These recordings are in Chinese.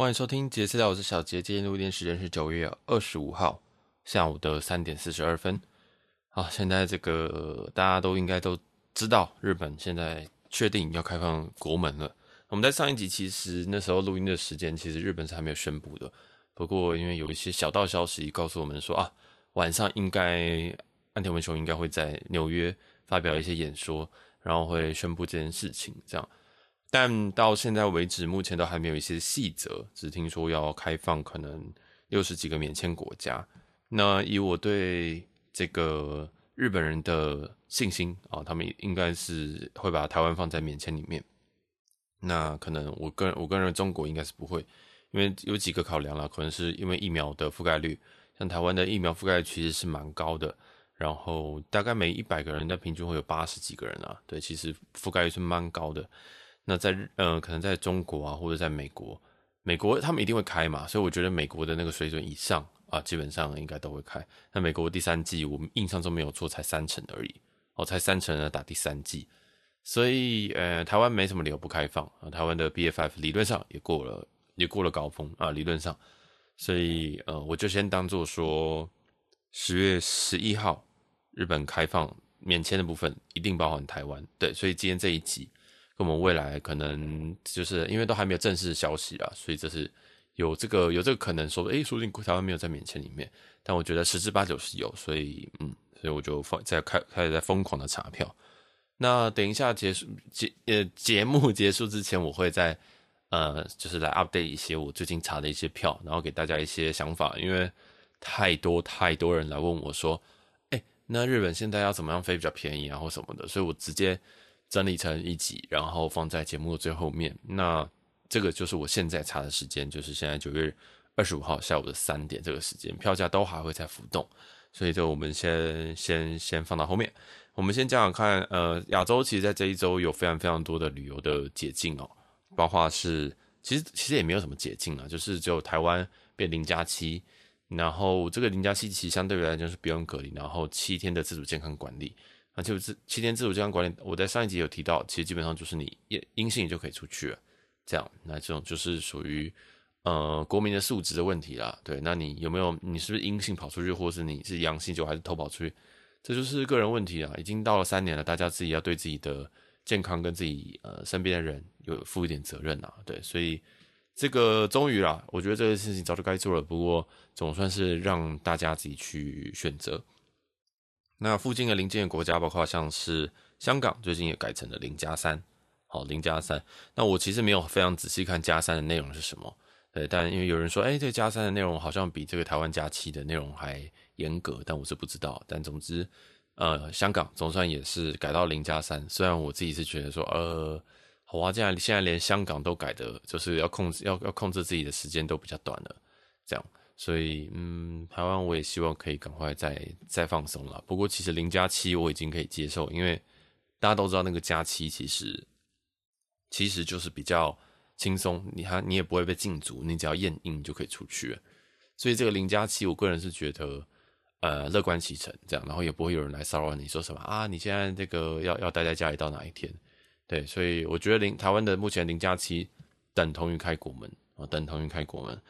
欢迎收听杰私聊，我是小杰。今天录音时间是九月二十五号下午的三点四十二分。好，现在这个大家都应该都知道，日本现在确定要开放国门了。我们在上一集其实那时候录音的时间，其实日本是还没有宣布的。不过因为有一些小道消息告诉我们说啊，晚上应该岸田文雄应该会在纽约发表一些演说，然后会宣布这件事情，这样。但到现在为止，目前都还没有一些细则，只听说要开放可能六十几个免签国家。那以我对这个日本人的信心啊，他们应该是会把台湾放在免签里面。那可能我个人我个人中国应该是不会，因为有几个考量了，可能是因为疫苗的覆盖率，像台湾的疫苗覆盖率其实是蛮高的，然后大概每一百个人的平均会有八十几个人啊，对，其实覆盖率是蛮高的。那在呃，可能在中国啊，或者在美国，美国他们一定会开嘛，所以我觉得美国的那个水准以上啊，基本上应该都会开。那美国第三季，我们印象中没有错，才三成而已，哦，才三成呢打第三季，所以呃，台湾没什么理由不开放啊。台湾的 BF5 理论上也过了，也过了高峰啊，理论上，所以呃，我就先当做说十月十一号日本开放免签的部分一定包含台湾，对，所以今天这一集。我们未来可能就是因为都还没有正式消息啊，所以这是有这个有这个可能说，诶，说不定台湾没有在免签里面，但我觉得十之八九是有，所以嗯，所以我就放在开开始在疯狂的查票。那等一下结束节呃节目结束之前，我会在呃就是来 update 一些我最近查的一些票，然后给大家一些想法，因为太多太多人来问我说，诶，那日本现在要怎么样飞比较便宜啊，或什么的，所以我直接。整理成一集，然后放在节目的最后面。那这个就是我现在查的时间，就是现在九月二十五号下午的三点这个时间，票价都还会在浮动，所以就我们先先先放到后面。我们先讲讲看，呃，亚洲其实在这一周有非常非常多的旅游的解禁哦，包括是其实其实也没有什么解禁啊，就是只有台湾变零加七，然后这个零加七其实相对于来讲是不用隔离，然后七天的自主健康管理。那就是七天自主健康管理，我在上一集有提到，其实基本上就是你阴性就可以出去了，这样，那这种就是属于呃国民的素质的问题啦。对，那你有没有你是不是阴性跑出去，或是你是阳性就还是偷跑出去，这就是个人问题啊。已经到了三年了，大家自己要对自己的健康跟自己呃身边的人有负一点责任啊。对，所以这个终于啦，我觉得这个事情早就该做了，不过总算是让大家自己去选择。那附近的邻近的国家，包括像是香港，最近也改成了零加三，好，零加三。那我其实没有非常仔细看加三的内容是什么，对，但因为有人说，哎、这加三的内容好像比这个台湾加七的内容还严格，但我是不知道。但总之，呃，香港总算也是改到零加三，虽然我自己是觉得说，呃，好啊，这样现在连香港都改的，就是要控制要要控制自己的时间都比较短了，这样。所以，嗯，台湾我也希望可以赶快再再放松了。不过，其实零加七我已经可以接受，因为大家都知道那个加七其实其实就是比较轻松，你还你也不会被禁足，你只要验阴就可以出去。所以这个零加七，我个人是觉得呃乐观其成这样，然后也不会有人来骚扰你说什么啊，你现在这个要要待在家里到哪一天？对，所以我觉得零台湾的目前零加七等同于开国门啊，等同于开国门。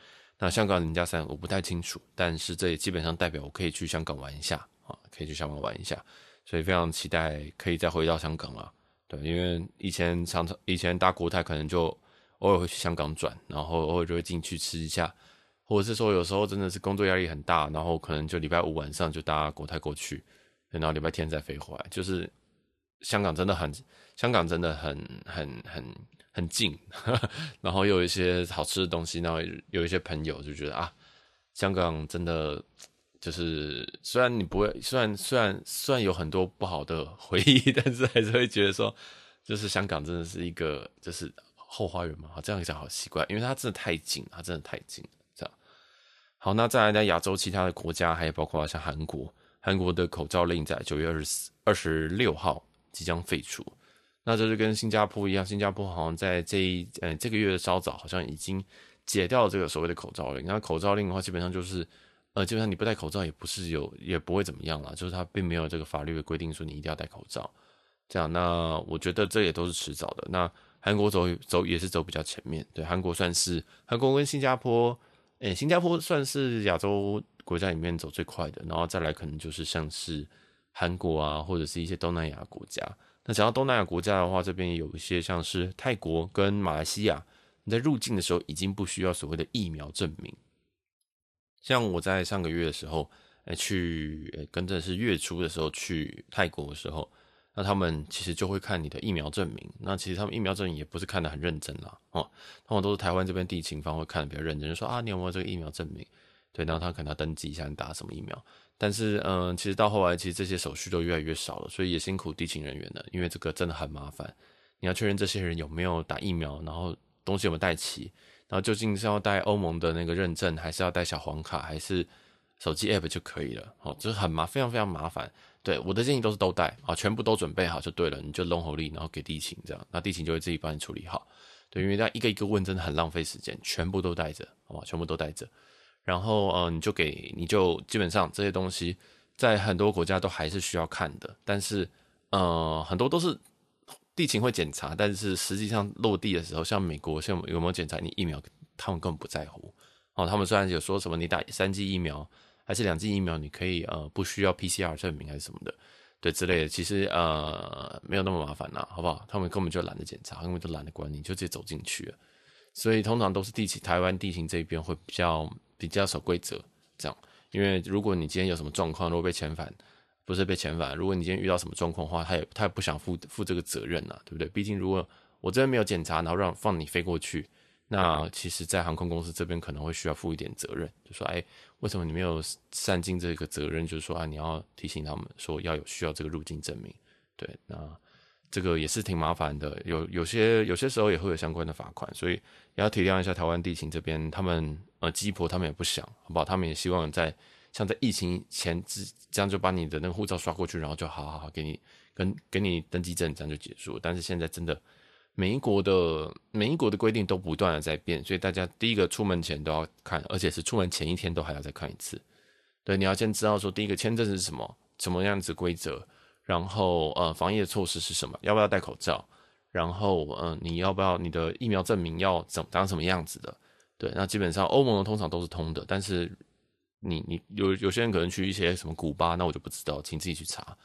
那香港零加三我不太清楚，但是这也基本上代表我可以去香港玩一下啊，可以去香港玩一下，所以非常期待可以再回到香港了。对，因为以前常常以前搭国泰可能就偶尔会去香港转，然后偶尔就会进去吃一下，或者是说有时候真的是工作压力很大，然后可能就礼拜五晚上就搭国泰过去，然后礼拜天再飞回来。就是香港真的很，香港真的很很很。很近，然后又有一些好吃的东西，然后有一些朋友就觉得啊，香港真的就是虽然你不会，虽然虽然虽然有很多不好的回忆，但是还是会觉得说，就是香港真的是一个就是后花园嘛，这样讲好奇怪，因为它真的太近，它真的太近，这样。好，那再来在亚洲其他的国家，还有包括像韩国，韩国的口罩令在九月二十四、二十六号即将废除。那这就跟新加坡一样，新加坡好像在这一呃这个月的稍早，好像已经解掉了这个所谓的口罩令。那口罩令的话，基本上就是呃，基本上你不戴口罩也不是有，也不会怎么样啦，就是它并没有这个法律的规定说你一定要戴口罩。这样，那我觉得这也都是迟早的。那韩国走走也是走比较前面，对，韩国算是韩国跟新加坡，诶、新加坡算是亚洲国家里面走最快的，然后再来可能就是像是韩国啊，或者是一些东南亚国家。那讲到东南亚国家的话，这边有一些像是泰国跟马来西亚，你在入境的时候已经不需要所谓的疫苗证明。像我在上个月的时候，去、跟着是月初的时候去泰国的时候，那他们其实就会看你的疫苗证明。那其实他们疫苗证明也不是看得很认真啦，哦，他们都是台湾这边地勤方会看得比较认真，就说啊，你有没有这个疫苗证明？对，然后他可能要登记一下你打什么疫苗。但是，嗯，其实到后来，其实这些手续都越来越少了，所以也辛苦地勤人员了，因为这个真的很麻烦。你要确认这些人有没有打疫苗，然后东西有没有带齐，然后究竟是要带欧盟的那个认证，还是要带小黄卡，还是手机 app 就可以了？哦，就是很麻，非常非常麻烦。对，我的建议都是都带啊，全部都准备好就对了，你就弄好力，然后给地勤这样，那地勤就会自己帮你处理好。对，因为他一个一个问，真的很浪费时间，全部都带着，好吧，全部都带着。然后呃，你就给你就基本上这些东西，在很多国家都还是需要看的，但是呃，很多都是地勤会检查，但是实际上落地的时候，像美国像有没有检查你疫苗，他们根本不在乎哦。他们虽然有说什么你打三剂疫苗还是两剂疫苗，你可以呃不需要 PCR 证明还是什么的，对之类的，其实呃没有那么麻烦呐，好不好？他们根本就懒得检查，根本就懒得管你，就直接走进去。所以通常都是地勤台湾地形这边会比较。比较守规则，这样，因为如果你今天有什么状况，如果被遣返，不是被遣返，如果你今天遇到什么状况的话，他也他也不想负负这个责任呐、啊，对不对？毕竟如果我这边没有检查，然后让放你飞过去，那其实，在航空公司这边可能会需要负一点责任，就说，哎，为什么你没有善尽这个责任？就是说，啊，你要提醒他们说要有需要这个入境证明，对，那。这个也是挺麻烦的，有有些有些时候也会有相关的罚款，所以也要体谅一下台湾地勤这边，他们呃鸡婆他们也不想，好不好？他们也希望在像在疫情前之这样就把你的那个护照刷过去，然后就好好好给你跟给你登记证，这样就结束。但是现在真的每一国的每一国的规定都不断的在变，所以大家第一个出门前都要看，而且是出门前一天都还要再看一次。对，你要先知道说第一个签证是什么，什么样子规则。然后呃，防疫的措施是什么？要不要戴口罩？然后呃，你要不要你的疫苗证明要怎长什么样子的？对，那基本上欧盟的通常都是通的，但是你你有有些人可能去一些什么古巴，那我就不知道，请自己去查。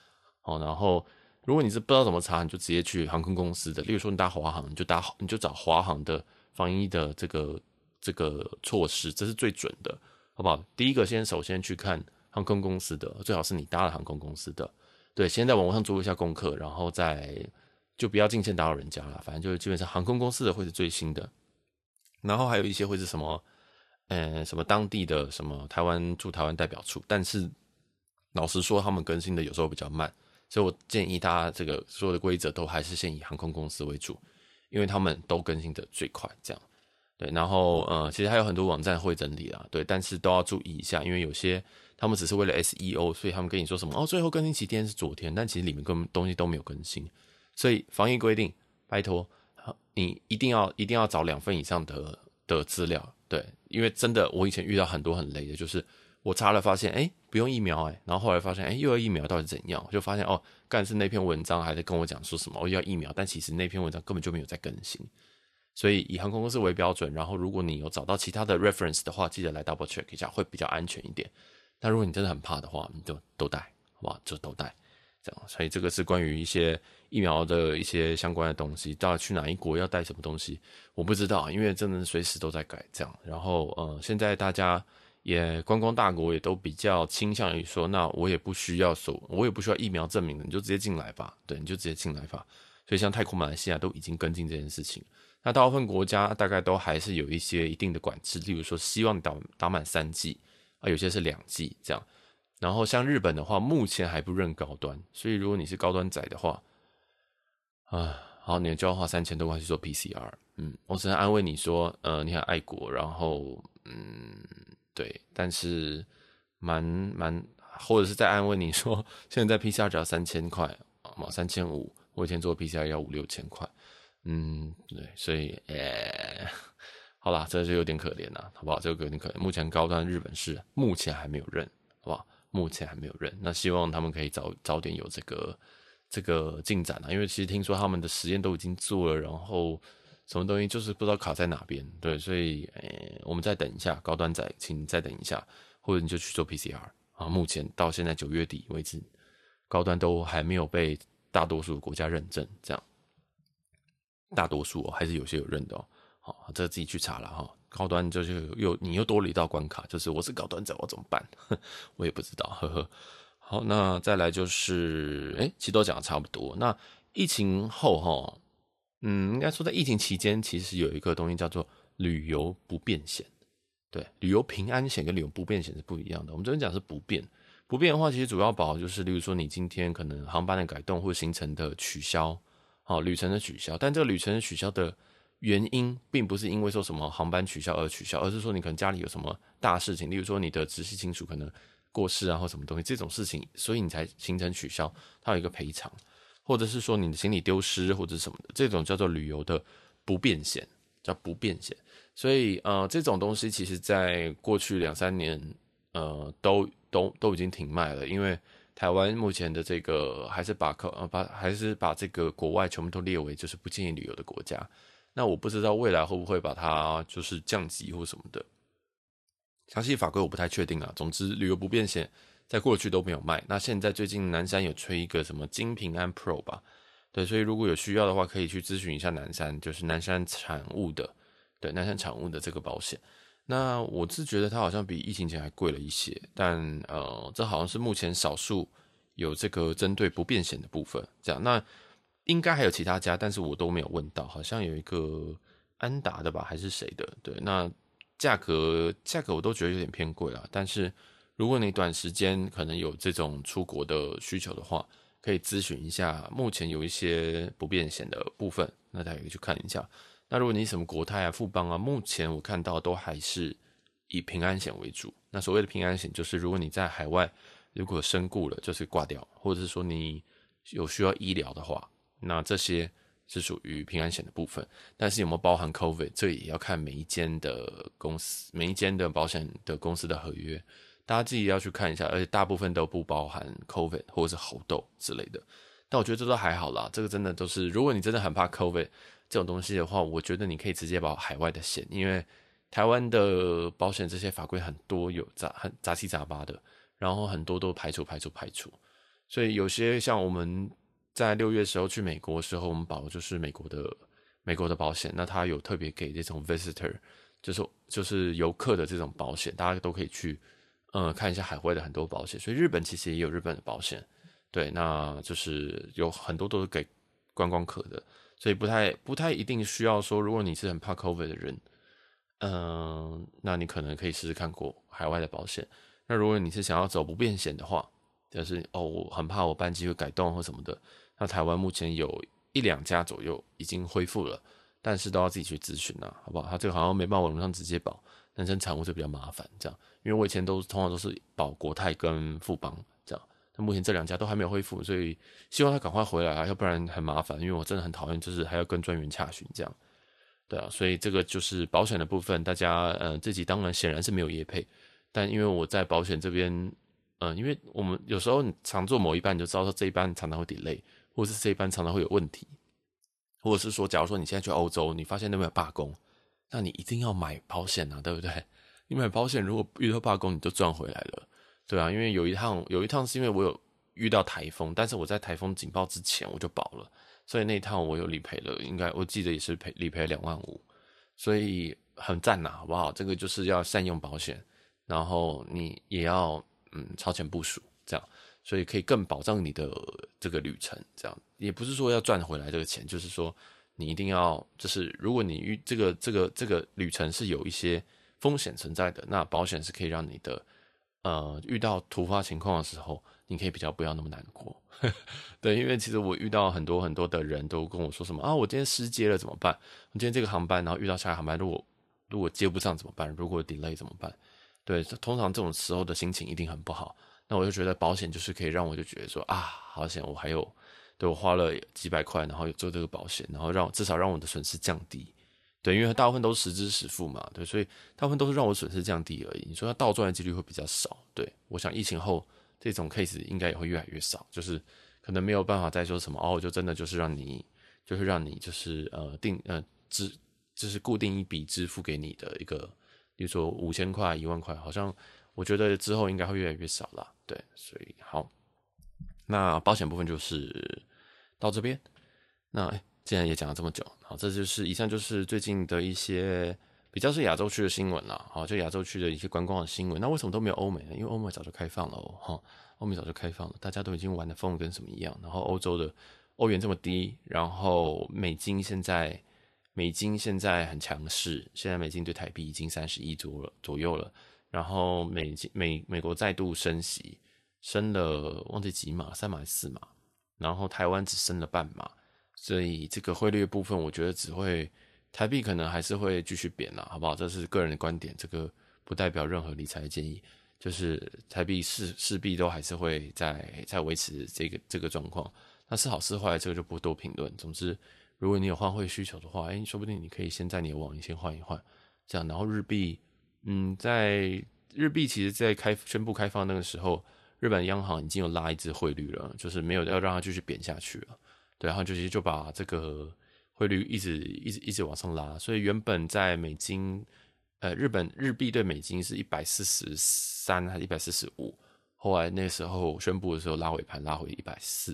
好，然后如果你是不知道怎么查，你就直接去航空公司的，例如说你搭华航，你就搭你就找华航的防疫的这个这个措施，这是最准的，好不好？第一个先首先去看航空公司的，最好是你搭了航空公司的。对，先在网络上做一下功课，然后再就不要进线打扰人家了。反正就是基本上航空公司的会是最新的，然后还有一些会是什么，呃，什么当地的什么台湾驻台湾代表处。但是老实说，他们更新的有时候比较慢，所以我建议大家这个所有的规则都还是先以航空公司为主，因为他们都更新的最快。这样，对，然后呃，其实还有很多网站会整理啦，对，但是都要注意一下，因为有些。他们只是为了 SEO，所以他们跟你说什么哦，最后更新期间是昨天，但其实里面根本东西都没有更新。所以防疫规定，拜托你一定要一定要找两份以上的的资料，对，因为真的我以前遇到很多很雷的，就是我查了发现，哎，不用疫苗，哎，然后后来发现，哎，又要疫苗，到底怎样？就发现哦，干是那篇文章还在跟我讲说什么我又要疫苗，但其实那篇文章根本就没有在更新。所以以航空公司为标准，然后如果你有找到其他的 reference 的话，记得来 double check 一下，会比较安全一点。那如果你真的很怕的话，你就都带，好吧？就都带，这样。所以这个是关于一些疫苗的一些相关的东西，到底去哪一国要带什么东西，我不知道，因为真的随时都在改，这样。然后，呃，现在大家也观光大国也都比较倾向于说，那我也不需要说，我也不需要疫苗证明的，你就直接进来吧，对，你就直接进来吧。所以像泰国、马来西亚都已经跟进这件事情。那大部分国家大概都还是有一些一定的管制，例如说，希望打打满三剂。有些是两剂这样，然后像日本的话，目前还不认高端，所以如果你是高端仔的话，啊，好，你就要花三千多块去做 PCR。嗯，我只能安慰你说，呃，你很爱国，然后，嗯，对，但是蛮蛮，或者是在安慰你说，现在在 PCR 只要三千块，嘛，三千五，我以前做 PCR 要五六千块，嗯，对，所以，呃。好啦，这就有点可怜了，好不好？这个有点可怜。目前高端日本是目前还没有认，好不好？目前还没有认。那希望他们可以早早点有这个这个进展啊，因为其实听说他们的实验都已经做了，然后什么东西就是不知道卡在哪边，对，所以呃，我们再等一下，高端仔，请再等一下，或者你就去做 PCR 啊。目前到现在九月底为止，高端都还没有被大多数国家认证，这样，大多数哦，还是有些有认的哦。好，这自己去查了哈。高端就是又你又多了一道关卡，就是我是高端者，我怎么办？我也不知道，呵呵。好，那再来就是，哎，其实都讲的差不多。那疫情后哈，嗯，应该说在疫情期间，其实有一个东西叫做旅游不便险。对，旅游平安险跟旅游不便险是不一样的。我们这边讲是不便，不便的话，其实主要保就是，例如说你今天可能航班的改动或行程的取消，好，旅程的取消，但这个旅程取消的。原因并不是因为说什么航班取消而取消，而是说你可能家里有什么大事情，例如说你的直系亲属可能过世啊，或什么东西这种事情，所以你才行程取消，它有一个赔偿，或者是说你的行李丢失或者什么的，这种叫做旅游的不便险，叫不便险。所以呃，这种东西其实在过去两三年呃都都都已经停卖了，因为台湾目前的这个还是把客呃把还是把这个国外全部都列为就是不建议旅游的国家。那我不知道未来会不会把它就是降级或什么的，详细法规我不太确定啊。总之，旅游不便险在过去都没有卖。那现在最近南山有推一个什么金平安 Pro 吧？对，所以如果有需要的话，可以去咨询一下南山，就是南山产物的，对，南山产物的这个保险。那我是觉得它好像比疫情前还贵了一些，但呃，这好像是目前少数有这个针对不便险的部分。这样那。应该还有其他家，但是我都没有问到，好像有一个安达的吧，还是谁的？对，那价格价格我都觉得有点偏贵了。但是如果你短时间可能有这种出国的需求的话，可以咨询一下。目前有一些不便险的部分，那大家可以去看一下。那如果你什么国泰啊、富邦啊，目前我看到都还是以平安险为主。那所谓的平安险，就是如果你在海外如果身故了，就是挂掉，或者是说你有需要医疗的话。那这些是属于平安险的部分，但是有没有包含 COVID，这也要看每一间的公司、每一间的保险的公司的合约，大家自己要去看一下。而且大部分都不包含 COVID 或者是猴痘之类的。但我觉得这都还好啦，这个真的都是，如果你真的很怕 COVID 这种东西的话，我觉得你可以直接保海外的险，因为台湾的保险这些法规很多有杂很杂七杂八的，然后很多都排除排除排除，所以有些像我们。在六月时候去美国的时候，我们保的就是美国的美国的保险。那他有特别给这种 visitor，就是就是游客的这种保险，大家都可以去呃看一下海外的很多保险。所以日本其实也有日本的保险，对，那就是有很多都是给观光客的，所以不太不太一定需要说，如果你是很怕 COVID 的人，嗯、那你可能可以试试看过海外的保险。那如果你是想要走不便险的话，就是哦，我很怕我班机会改动或什么的。那台湾目前有一两家左右已经恢复了，但是都要自己去咨询呐，好不好？他这个好像没办法网络上直接保，男生产物就比较麻烦，这样。因为我以前都通常都是保国泰跟富邦这样，那目前这两家都还没有恢复，所以希望他赶快回来啊，要不然很麻烦。因为我真的很讨厌，就是还要跟专员洽询这样。对啊，所以这个就是保险的部分，大家呃自己当然显然是没有业配，但因为我在保险这边，嗯，因为我们有时候你常做某一班，你就知道说这一班常常会 delay。或是这一班常常会有问题，或者是说，假如说你现在去欧洲，你发现那边有罢工，那你一定要买保险啊，对不对？你买保险，如果遇到罢工，你就赚回来了，对啊。因为有一趟，有一趟是因为我有遇到台风，但是我在台风警报之前我就保了，所以那一趟我有理赔了，应该我记得也是赔理赔两万五，所以很赞呐，好不好？这个就是要善用保险，然后你也要嗯超前部署，这样。所以可以更保障你的这个旅程，这样也不是说要赚回来这个钱，就是说你一定要，就是如果你遇这个这个这个旅程是有一些风险存在的，那保险是可以让你的，呃，遇到突发情况的时候，你可以比较不要那么难过。对，因为其实我遇到很多很多的人都跟我说什么啊，我今天失接了怎么办？我今天这个航班，然后遇到下一个航班，如果如果接不上怎么办？如果 delay 怎么办？对，通常这种时候的心情一定很不好。那我就觉得保险就是可以让我就觉得说啊，好险我还有，对我花了几百块，然后有做这个保险，然后让至少让我的损失降低，对，因为大部分都是实支实付嘛，对，所以大部分都是让我损失降低而已。你说它倒赚的几率会比较少，对，我想疫情后这种 case 应该也会越来越少，就是可能没有办法再说什么哦，就真的就是让你，就是让你就是呃定呃支，就是固定一笔支付给你的一个，比如说五千块、一万块，好像我觉得之后应该会越来越少了。对，所以好，那保险部分就是到这边。那既然也讲了这么久，好，这就是以上就是最近的一些比较是亚洲区的新闻了。好，就亚洲区的一些观光的新闻。那为什么都没有欧美呢？因为欧美早就开放了哦，哈。欧美早就开放了，大家都已经玩的疯跟什么一样。然后欧洲的欧元这么低，然后美金现在美金现在很强势，现在美金对台币已经三十一左左右了。然后美美美国再度升息，升了忘记几码，三码还是四码。然后台湾只升了半码，所以这个汇率部分，我觉得只会台币可能还是会继续贬了，好不好？这是个人的观点，这个不代表任何理财建议。就是台币势势必都还是会在在维持这个这个状况，那是好是坏，这个就不多评论。总之，如果你有换汇需求的话，哎，说不定你可以先在你的网银先换一换，这样。然后日币，嗯，在日币其实，在开宣布开放那个时候，日本央行已经有拉一支汇率了，就是没有要让它继续贬下去了。对，然后就其实就把这个汇率一直一直一直往上拉，所以原本在美金。呃，日本日币对美金是一百四十三还是一百四十五？后来那时候宣布的时候拉尾盘拉回一百四，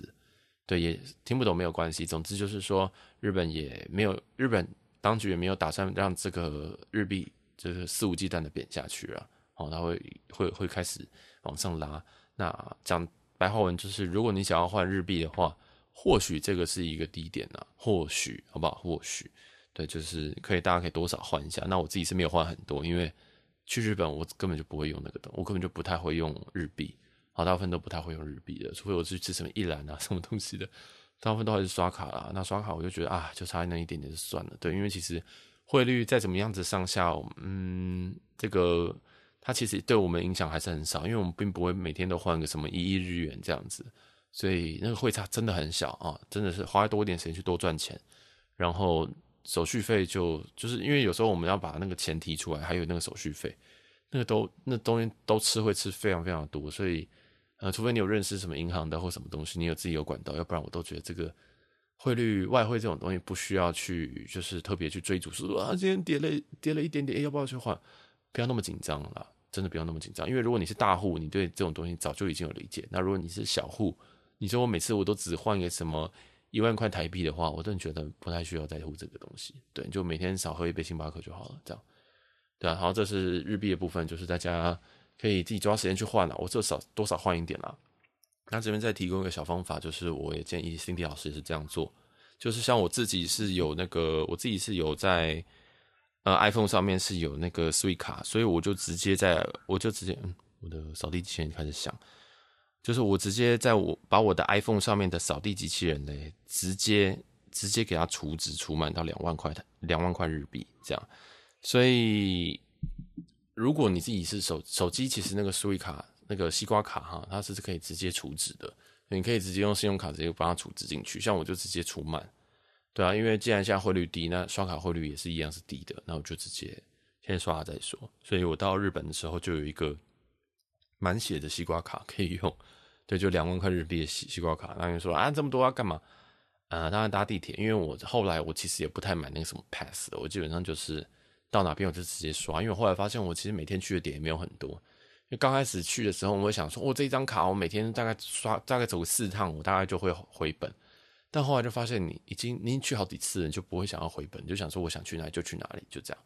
对，也听不懂没有关系。总之就是说，日本也没有日本当局也没有打算让这个日币就是肆无忌惮的贬下去了。哦，它会会会开始往上拉。那讲白话文就是，如果你想要换日币的话，或许这个是一个低点啊，或许好不好？或许。对，就是可以，大家可以多少换一下。那我自己是没有换很多，因为去日本我根本就不会用那个东，我根本就不太会用日币，好，大部分都不太会用日币的，除非我去吃什么一兰啊 什么东西的，大部分都还是刷卡啦。那刷卡我就觉得啊，就差那一点点就算了。对，因为其实汇率再怎么样子上下，嗯，这个它其实对我们影响还是很少，因为我们并不会每天都换个什么一亿日元这样子，所以那个汇差真的很小啊，真的是花多一点时间去多赚钱，然后。手续费就就是因为有时候我们要把那个钱提出来，还有那个手续费，那个都那东西都吃会吃非常非常多，所以呃，除非你有认识什么银行的或什么东西，你有自己有管道，要不然我都觉得这个汇率外汇这种东西不需要去就是特别去追逐，说啊今天跌了跌了一点点，要不要去换？不要那么紧张啦，真的不要那么紧张，因为如果你是大户，你对这种东西早就已经有理解，那如果你是小户，你说我每次我都只换一个什么？一万块台币的话，我真的觉得不太需要在乎这个东西。对，就每天少喝一杯星巴克就好了，这样。对啊，好，这是日币的部分，就是大家可以自己抓时间去换了。我至少多少换一点啦。那这边再提供一个小方法，就是我也建议 Cindy 老师也是这样做。就是像我自己是有那个，我自己是有在呃 iPhone 上面是有那个 Sweet 卡，所以我就直接在，我就直接嗯，我的扫地机器人开始响。就是我直接在我把我的 iPhone 上面的扫地机器人呢，直接直接给它储值储满到两万块的两万块日币这样，所以如果你自己是手手机，其实那个 Suica 卡那个西瓜卡哈，它是可以直接储值的，你可以直接用信用卡直接把它储值进去，像我就直接储满，对啊，因为既然现在汇率低，那刷卡汇率也是一样是低的，那我就直接先刷了再说，所以我到日本的时候就有一个。满血的西瓜卡可以用，对，就两万块日币的西西瓜卡。那你说啊，这么多要干嘛？呃，当然搭地铁，因为我后来我其实也不太买那个什么 pass 的，我基本上就是到哪边我就直接刷。因为我后来发现我其实每天去的点也没有很多。就刚开始去的时候，我会想说，我、哦、这一张卡我每天大概刷大概走个四趟，我大概就会回本。但后来就发现你已经你去好几次了，你就不会想要回本，就想说我想去哪里就去哪里，就这样。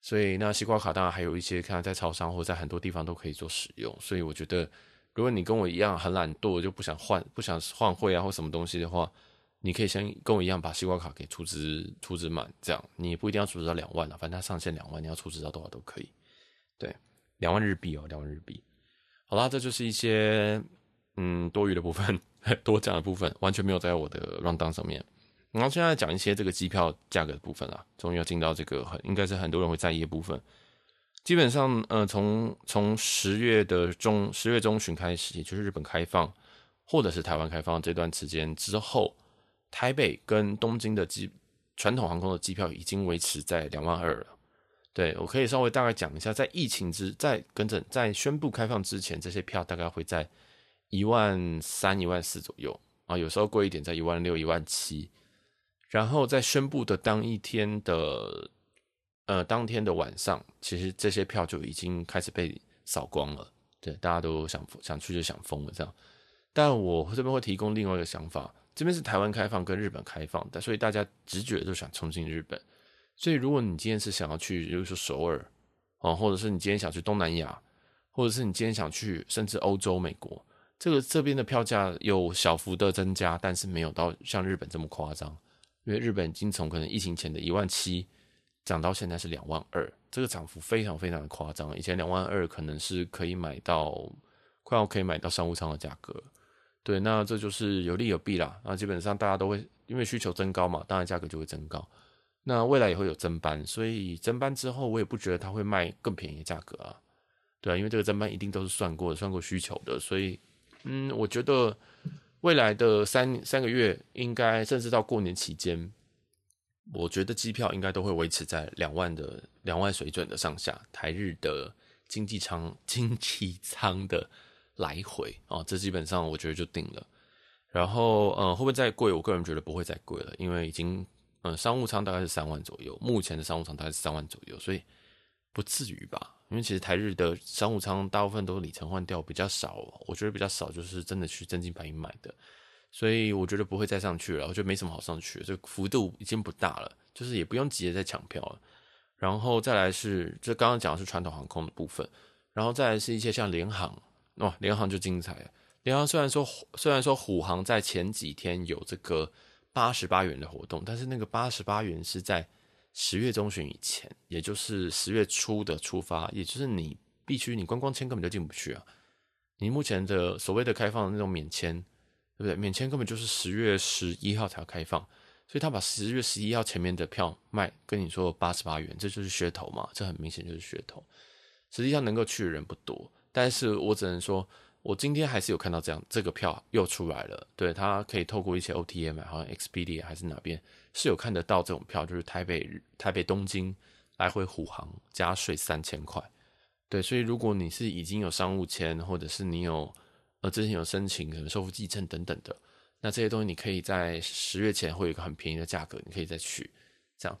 所以那西瓜卡当然还有一些，看在超商或在很多地方都可以做使用。所以我觉得，如果你跟我一样很懒惰，就不想换不想换汇啊或什么东西的话，你可以先跟我一样把西瓜卡给储值储值满，这样你不一定要储值到两万了，反正它上限两万，你要储值到多少都可以。对，两万日币哦，两万日币。好啦，这就是一些嗯多余的部分，多讲的部分，完全没有在我的 rundown 上面。然后现在讲一些这个机票价格的部分啦，终于要进到这个很应该是很多人会在意的部分。基本上，呃，从从十月的中十月中旬开始，也就是日本开放或者是台湾开放这段时间之后，台北跟东京的机传统航空的机票已经维持在两万二了。对，我可以稍微大概讲一下，在疫情之在跟着在宣布开放之前，这些票大概会在一万三、一万四左右。啊，有时候贵一点在一万六、一万七。然后在宣布的当一天的，呃，当天的晚上，其实这些票就已经开始被扫光了。对，大家都想想去就想疯了这样。但我这边会提供另外一个想法，这边是台湾开放跟日本开放的，所以大家直觉就想冲进日本。所以如果你今天是想要去，比如说首尔，啊，或者是你今天想去东南亚，或者是你今天想去甚至欧洲、美国，这个这边的票价有小幅的增加，但是没有到像日本这么夸张。因为日本已经从可能疫情前的一万七涨到现在是两万二，这个涨幅非常非常的夸张。以前两万二可能是可以买到快要可以买到商务舱的价格，对，那这就是有利有弊啦。那基本上大家都会因为需求增高嘛，当然价格就会增高。那未来也会有增班，所以增班之后我也不觉得它会卖更便宜的价格啊，对啊，因为这个增班一定都是算过，算过需求的，所以嗯，我觉得。未来的三三个月，应该甚至到过年期间，我觉得机票应该都会维持在两万的两万水准的上下。台日的经济舱经济舱的来回哦，这基本上我觉得就定了。然后呃，会不会再贵？我个人觉得不会再贵了，因为已经呃商务舱大概是三万左右，目前的商务舱大概是三万左右，所以不至于吧。因为其实台日的商务舱大部分都是里程换掉比较少，我觉得比较少就是真的去真金白银买的，所以我觉得不会再上去了，我觉得没什么好上去的，这个幅度已经不大了，就是也不用急着再抢票了。然后再来是，这刚刚讲的是传统航空的部分，然后再来是一些像联航，哇，联航就精彩了。联航虽然说虽然说虎航在前几天有这个八十八元的活动，但是那个八十八元是在。十月中旬以前，也就是十月初的出发，也就是你必须你观光签根本就进不去啊！你目前的所谓的开放的那种免签，对不对？免签根本就是十月十一号才要开放，所以他把十月十一号前面的票卖，跟你说八十八元，这就是噱头嘛！这很明显就是噱头。实际上能够去的人不多，但是我只能说。我今天还是有看到这样，这个票又出来了。对，它可以透过一些 OTA 买，好像 Expedia 还是哪边是有看得到这种票，就是台北台北东京来回虎航加税三千块。对，所以如果你是已经有商务签，或者是你有呃之前有申请可能收付继承等等的，那这些东西你可以在十月前会有一个很便宜的价格，你可以再去这样。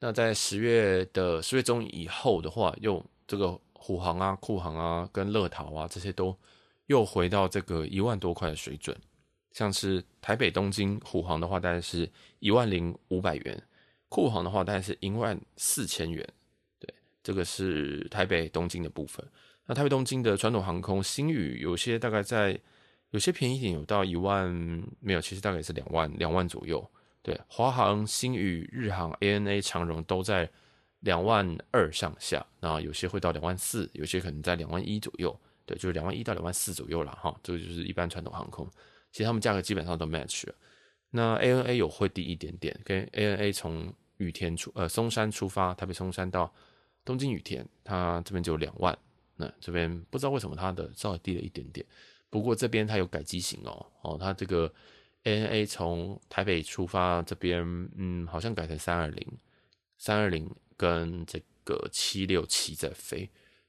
那在十月的十月中以后的话，用这个虎航啊、酷航啊、跟乐桃啊这些都。又回到这个一万多块的水准，像是台北东京虎航的话，大概是一万零五百元；酷航的话，大概是一万四千元。对，这个是台北东京的部分。那台北东京的传统航空新宇，有些大概在有些便宜点，有到一万没有，其实大概是两万两万左右。对，华航、新宇、日航、ANA、长荣都在两万二上下，那有些会到两万四，有些可能在两万一左右。对，就是两万一到两万四左右了哈，这个就是一般传统航空，其实他们价格基本上都 match 了。那 ANA 有会低一点点，跟 ANA 从羽田出呃松山出发，台北松山到东京羽田，它这边就两万。那这边不知道为什么它的稍微低了一点点，不过这边它有改机型哦，哦，它这个 ANA 从台北出发这边，嗯，好像改成三二零，三二零跟这个七六七在飞。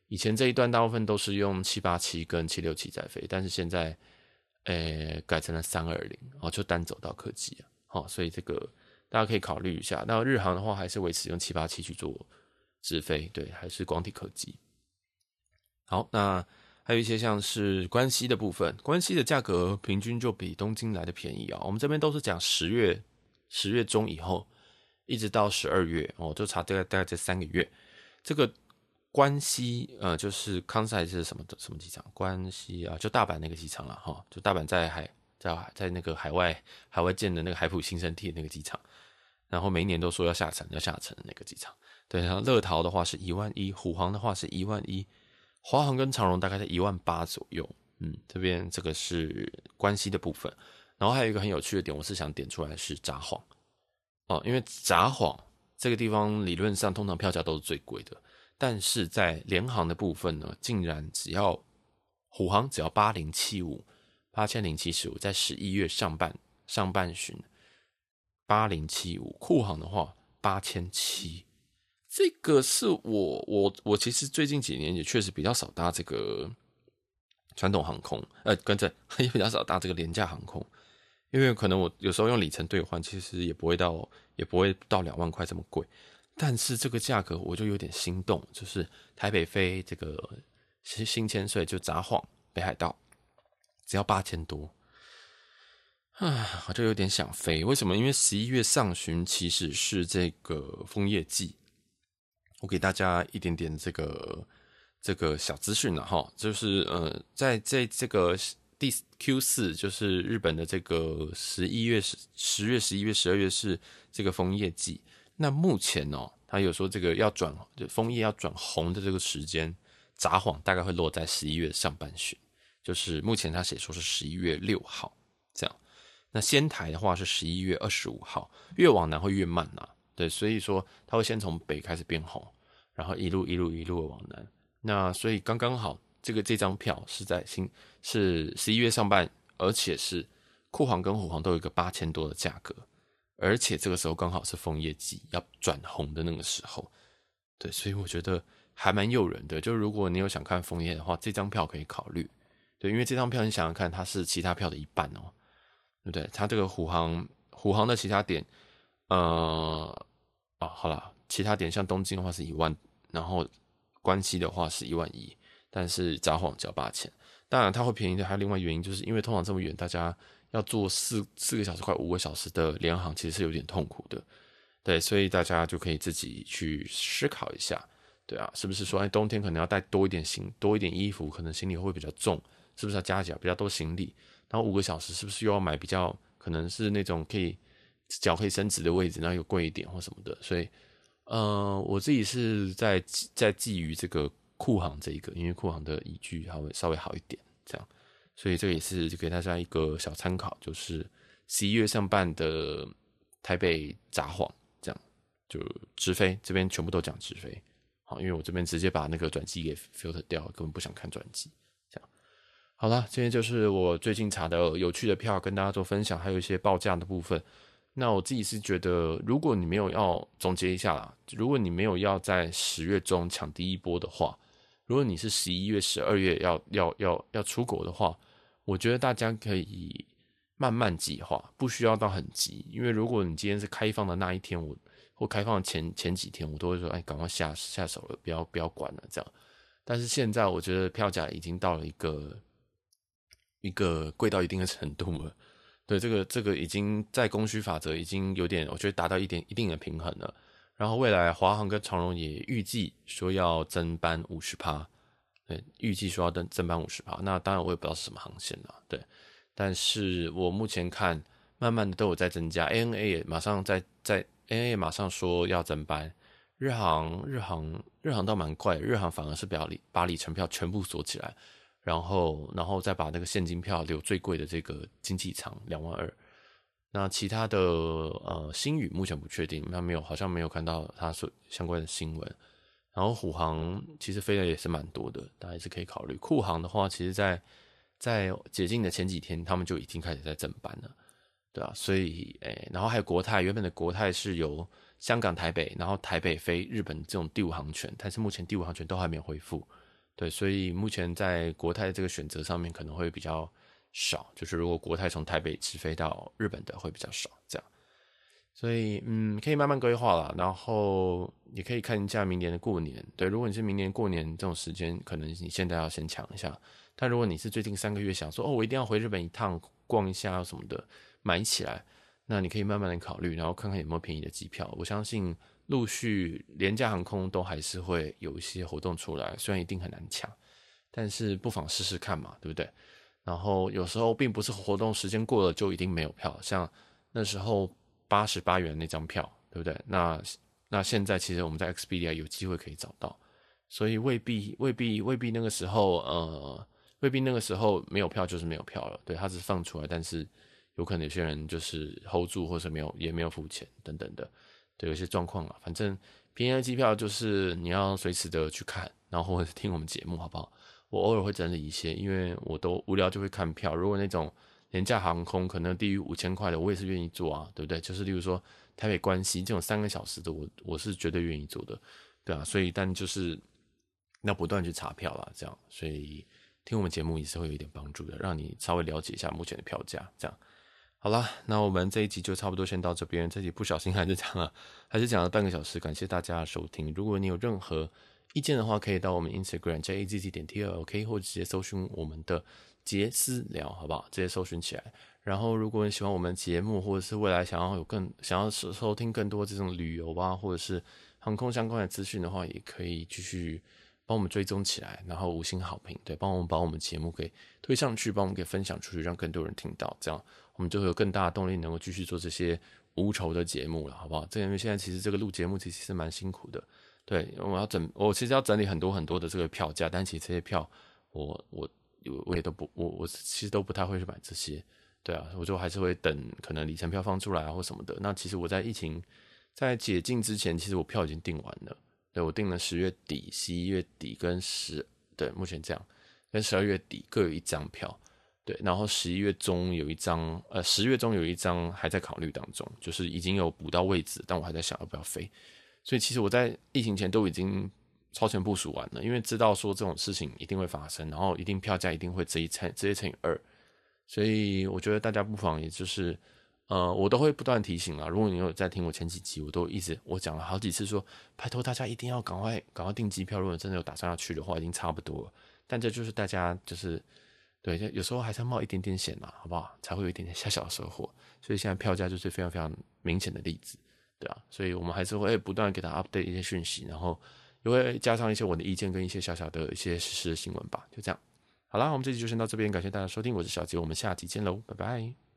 以前这一段大部分都是用七八七跟七六七在飞，但是现在，诶、改成了三二零，哦，就单走道客机啊，好，所以这个大家可以考虑一下。那日航的话，还是维持用七八七去做直飞，对，还是广体客机。好，那还有一些像是关西的部分，关西的价格平均就比东京来的便宜啊。我们这边都是讲十月十月中以后，一直到十二月哦，就差大概大概这三个月，这个。关西呃，就是康赛是什么的什么机场？关西啊，就大阪那个机场了哈，就大阪在海在在那个海外海外建的那个海浦新生地那个机场，然后每年都说要下沉要下沉的那个机场。对，然后乐桃的话是一万一，虎航的话是一万一，华航跟长荣大概在一万八左右。嗯，这边这个是关西的部分，然后还有一个很有趣的点，我是想点出来是札幌哦，因为札幌这个地方理论上通常票价都是最贵的。但是在联航的部分呢，竟然只要虎航只要八零七五八千零七十五，在十一月上半上半旬八零七五，酷航的话八千七，这个是我我我其实最近几年也确实比较少搭这个传统航空，呃，跟着 也比较少搭这个廉价航空，因为可能我有时候用里程兑换，其实也不会到，也不会到两万块这么贵。但是这个价格我就有点心动，就是台北飞这个新新千岁就札幌北海道，只要八千多，啊，我就有点想飞。为什么？因为十一月上旬其实是这个枫叶季。我给大家一点点这个这个小资讯了哈，就是呃，在在这个第 Q 四，就是日本的这个十一月十十月十一月十二月是这个枫叶季。那目前哦，他有说这个要转就枫叶要转红的这个时间，札幌大概会落在十一月上半旬，就是目前他写说是十一月六号这样。那仙台的话是十一月二十五号，越往南会越慢呐、啊，对，所以说它会先从北开始变红，然后一路一路一路的往南。那所以刚刚好，这个这张票是在新是十一月上半，而且是库黄跟虎黄都有一个八千多的价格。而且这个时候刚好是枫叶季要转红的那个时候，对，所以我觉得还蛮诱人的。就如果你有想看枫叶的话，这张票可以考虑。对，因为这张票你想想看，它是其他票的一半哦，对不对？它这个虎航虎航的其他点，呃，啊，好啦，其他点像东京的话是一万，然后关西的话是一万一，但是札幌只要八千。当然它会便宜的，还有另外原因，就是因为通常这么远，大家。要坐四四个小时，快五个小时的联航，其实是有点痛苦的，对，所以大家就可以自己去思考一下，对啊，是不是说，哎，冬天可能要带多一点行，多一点衣服，可能行李会比较重，是不是要加脚比较多行李？然后五个小时是不是又要买比较可能是那种可以脚可以伸直的位置，然后又贵一点或什么的？所以，呃，我自己是在在觊觎这个库航这一个，因为库航的依据还会稍微好一点，这样。所以这也是给大家一个小参考，就是十一月上半的台北札幌这样，就直飞这边全部都讲直飞，好，因为我这边直接把那个转机给 filter 掉，根本不想看转机，这样。好了，今天就是我最近查的有趣的票，跟大家做分享，还有一些报价的部分。那我自己是觉得，如果你没有要总结一下啦，如果你没有要在十月中抢第一波的话，如果你是十一月、十二月要要要要出国的话。我觉得大家可以慢慢计划，不需要到很急。因为如果你今天是开放的那一天，我或开放前前几天，我都会说，哎，赶快下下手了，不要不要管了，这样。但是现在我觉得票价已经到了一个一个贵到一定的程度了。对，这个这个已经在供需法则已经有点，我觉得达到一点一定的平衡了。然后未来华航跟长荣也预计说要增班五十趴。对，预计说要登增班五十趴，那当然我也不知道是什么航线了，对。但是我目前看，慢慢的都有在增加，ANA 也马上在在 ANA 也马上说要增班，日航日航日航倒蛮怪，日航反而是把里把里程票全部锁起来，然后然后再把那个现金票留最贵的这个经济舱两万二，那其他的呃星宇目前不确定，他没有好像没有看到他说相关的新闻。然后虎航其实飞的也是蛮多的，大家也是可以考虑。库航的话，其实在在解禁的前几天，他们就已经开始在整班了，对啊，所以，诶，然后还有国泰，原本的国泰是由香港台北，然后台北飞日本这种第五航权，但是目前第五航权都还没有恢复，对，所以目前在国泰这个选择上面可能会比较少，就是如果国泰从台北直飞到日本的会比较少，这样。所以，嗯，可以慢慢规划了，然后也可以看一下明年的过年。对，如果你是明年过年这种时间，可能你现在要先抢一下。但如果你是最近三个月想说，哦，我一定要回日本一趟逛一下什么的，买起来，那你可以慢慢的考虑，然后看看有没有便宜的机票。我相信陆续廉价航空都还是会有一些活动出来，虽然一定很难抢，但是不妨试试看嘛，对不对？然后有时候并不是活动时间过了就一定没有票，像那时候。八十八元那张票，对不对？那那现在其实我们在 Expedia 有机会可以找到，所以未必未必未必那个时候呃，未必那个时候没有票就是没有票了。对，它只是放出来，但是有可能有些人就是 hold 住，或者没有也没有付钱等等的，对，有些状况啊。反正便宜的机票就是你要随时的去看，然后或者听我们节目，好不好？我偶尔会整理一些，因为我都无聊就会看票。如果那种廉价航空可能低于五千块的，我也是愿意做啊，对不对？就是例如说台北关系这种三个小时的我，我是绝对愿意做的，对啊。所以但就是要不断去查票啦，这样，所以听我们节目也是会有一点帮助的，让你稍微了解一下目前的票价，这样。好啦，那我们这一集就差不多先到这边。这集不小心还是讲了，还是讲了半个小时。感谢大家收听。如果你有任何意见的话，可以到我们 Instagram j a z z 点 t l k，或者直接搜寻我们的杰私聊，好不好？直接搜寻起来。然后，如果你喜欢我们节目，或者是未来想要有更想要收收听更多这种旅游啊，或者是航空相关的资讯的话，也可以继续帮我们追踪起来，然后五星好评，对，帮我们把我们节目给推上去，帮我们给分享出去，让更多人听到，这样。我们就会有更大的动力，能够继续做这些无酬的节目了，好不好？这因为现在其实这个录节目其实是蛮辛苦的，对，我要整，我其实要整理很多很多的这个票价，但其实这些票我，我我我也都不，我我其实都不太会去买这些，对啊，我就还是会等可能里程票放出来啊或什么的。那其实我在疫情在解禁之前，其实我票已经订完了，对，我订了十月底、十一月底跟十，对，目前这样，跟十二月底各有一张票。对，然后十一月中有一张，呃，十月中有一张还在考虑当中，就是已经有补到位置，但我还在想要不要飞。所以其实我在疫情前都已经超前部署完了，因为知道说这种事情一定会发生，然后一定票价一定会直接乘直接乘以二。所以我觉得大家不妨也就是，呃，我都会不断提醒啊。如果你有在听我前几集，我都一直我讲了好几次说，拜托大家一定要赶快赶快订机票。如果真的有打算要去的话，已经差不多了。但这就是大家就是。对，有时候还是要冒一点点险嘛，好不好？才会有一点点 小小的收获。所以现在票价就是非常非常明显的例子，对啊。所以我们还是会不断给他 update 一些讯息，然后也会加上一些我的意见跟一些小小的一些实时的新闻吧。就这样，好啦，我们这集就先到这边，感谢大家收听，我是小杰，我们下集见喽，拜拜。